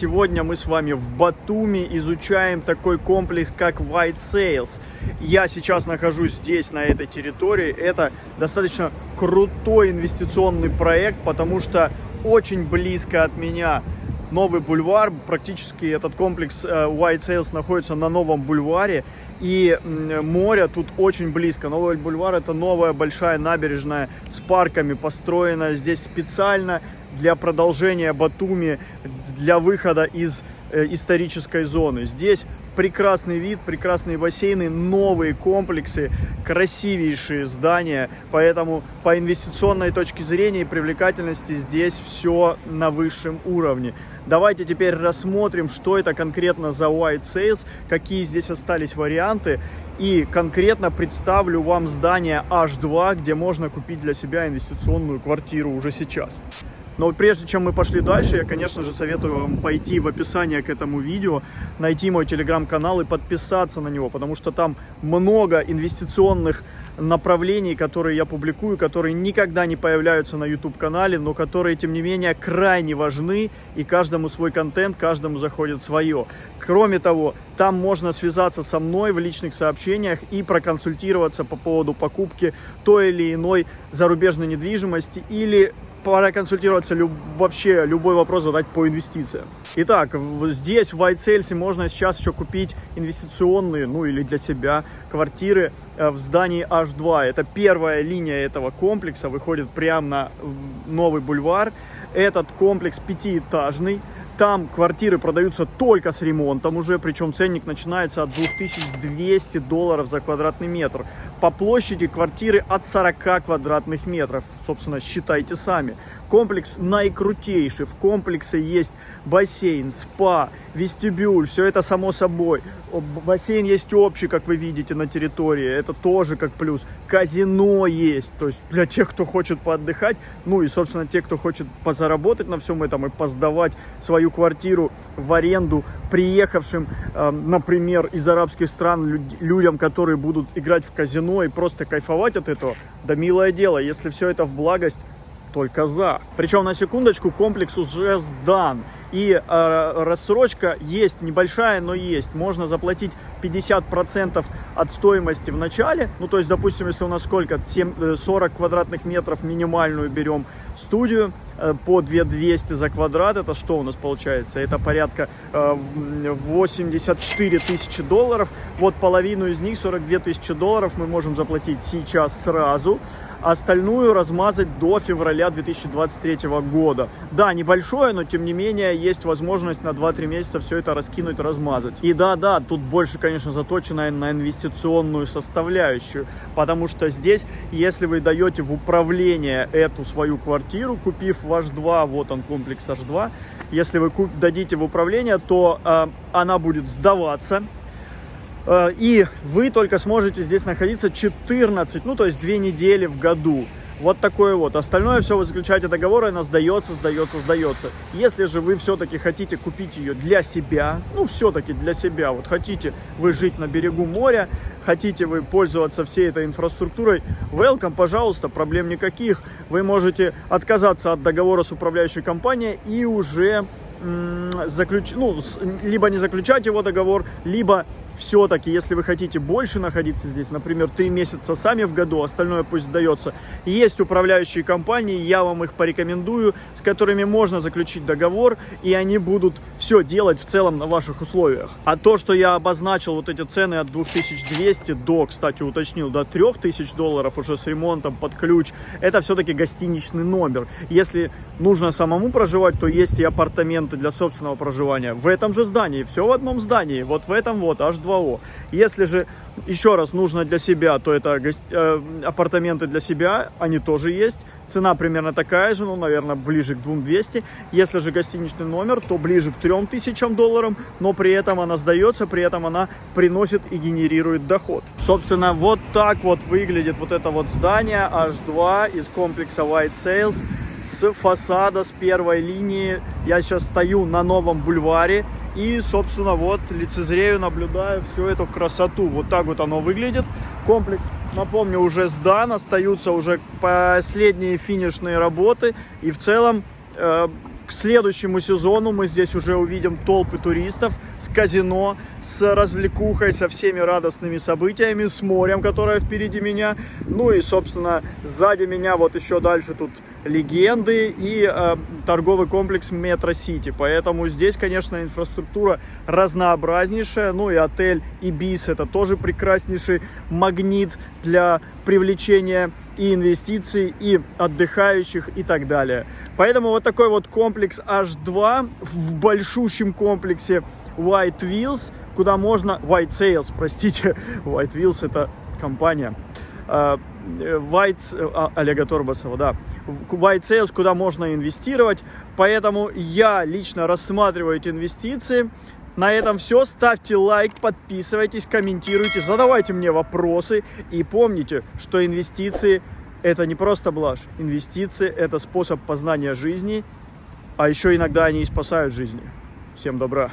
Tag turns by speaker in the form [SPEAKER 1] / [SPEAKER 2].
[SPEAKER 1] сегодня мы с вами в Батуми изучаем такой комплекс, как White Sales. Я сейчас нахожусь здесь, на этой территории. Это достаточно крутой инвестиционный проект, потому что очень близко от меня новый бульвар. Практически этот комплекс э, White Sales находится на новом бульваре. И море тут очень близко. Новый бульвар это новая большая набережная с парками, построенная здесь специально для продолжения Батуми, для выхода из э, исторической зоны. Здесь прекрасный вид, прекрасные бассейны, новые комплексы, красивейшие здания. Поэтому по инвестиционной точке зрения и привлекательности здесь все на высшем уровне. Давайте теперь рассмотрим, что это конкретно за White Sales, какие здесь остались варианты. И конкретно представлю вам здание H2, где можно купить для себя инвестиционную квартиру уже сейчас. Но прежде чем мы пошли дальше, я, конечно же, советую вам пойти в описание к этому видео, найти мой телеграм-канал и подписаться на него, потому что там много инвестиционных направлений, которые я публикую, которые никогда не появляются на YouTube-канале, но которые, тем не менее, крайне важны, и каждому свой контент, каждому заходит свое. Кроме того, там можно связаться со мной в личных сообщениях и проконсультироваться по поводу покупки той или иной зарубежной недвижимости или проконсультироваться люб, вообще любой вопрос задать по инвестициям. Итак, здесь в White можно сейчас еще купить инвестиционные, ну или для себя квартиры э, в здании H2. Это первая линия этого комплекса, выходит прямо на новый бульвар. Этот комплекс пятиэтажный. Там квартиры продаются только с ремонтом уже, причем ценник начинается от 2200 долларов за квадратный метр. По площади квартиры от 40 квадратных метров. Собственно, считайте сами. Комплекс наикрутейший. В комплексе есть бассейн, спа, вестибюль. Все это само собой. Бассейн есть общий, как вы видите, на территории. Это тоже как плюс. Казино есть. То есть для тех, кто хочет поотдыхать. Ну и, собственно, те, кто хочет позаработать на всем этом и поздавать свою квартиру в аренду приехавшим, э, например, из арабских стран людям, которые будут играть в казино и просто кайфовать от этого. Да милое дело, если все это в благость, только за. Причем на секундочку комплекс уже сдан. И э, рассрочка есть небольшая, но есть. Можно заплатить 50% от стоимости в начале. Ну, то есть, допустим, если у нас сколько? 7, 40 э, квадратных метров минимальную берем студию по 2200 за квадрат. Это что у нас получается? Это порядка э, 84 тысячи долларов. Вот половину из них, 42 тысячи долларов, мы можем заплатить сейчас сразу остальную размазать до февраля 2023 года. Да, небольшое, но тем не менее есть возможность на 2-3 месяца все это раскинуть, размазать. И да-да, тут больше, конечно, заточено на инвестиционную составляющую, потому что здесь, если вы даете в управление эту свою квартиру, купив ваш 2, вот он комплекс H2, если вы дадите в управление, то э, она будет сдаваться, Э, и вы только сможете здесь находиться 14, ну то есть 2 недели в году. Вот такое вот. Остальное все вы заключаете договор, она сдается, сдается, сдается. Если же вы все-таки хотите купить ее для себя, ну все-таки для себя, вот хотите вы жить на берегу моря, хотите вы пользоваться всей этой инфраструктурой, welcome, пожалуйста, проблем никаких. Вы можете отказаться от договора с управляющей компанией и уже заключ... ну, либо не заключать его договор, либо все-таки, если вы хотите больше находиться здесь, например, три месяца сами в году, остальное пусть сдается, есть управляющие компании, я вам их порекомендую, с которыми можно заключить договор, и они будут все делать в целом на ваших условиях. А то, что я обозначил вот эти цены от 2200 до, кстати, уточнил, до 3000 долларов уже с ремонтом под ключ, это все-таки гостиничный номер. Если нужно самому проживать, то есть и апартаменты для собственного проживания в этом же здании, все в одном здании, вот в этом вот, аж 2О. Если же еще раз нужно для себя, то это гость, э, апартаменты для себя, они тоже есть. Цена примерно такая же, ну, наверное, ближе к 2200. Если же гостиничный номер, то ближе к 3000 долларам, но при этом она сдается, при этом она приносит и генерирует доход. Собственно, вот так вот выглядит вот это вот здание H2 из комплекса White Sales с фасада, с первой линии. Я сейчас стою на новом бульваре и, собственно, вот лицезрею, наблюдаю всю эту красоту. Вот так вот оно выглядит. Комплекс, напомню, уже сдан, остаются уже последние финишные работы. И в целом, э, к следующему сезону мы здесь уже увидим толпы туристов с казино, с развлекухой, со всеми радостными событиями, с морем, которое впереди меня. Ну и, собственно, сзади меня вот еще дальше тут легенды и э, торговый комплекс Метро Сити. Поэтому здесь, конечно, инфраструктура разнообразнейшая. Ну и отель Ибис это тоже прекраснейший магнит для привлечения и инвестиций, и отдыхающих и так далее. Поэтому вот такой вот комплекс H2 в большущем комплексе White Wheels, куда можно... White Sales, простите. White Wheels это компания. А, White... А, Олега Торбасова, да. White Sales, куда можно инвестировать. Поэтому я лично рассматриваю эти инвестиции. На этом все. Ставьте лайк, подписывайтесь, комментируйте, задавайте мне вопросы. И помните, что инвестиции это не просто блажь. Инвестиции это способ познания жизни, а еще иногда они и спасают жизни. Всем добра.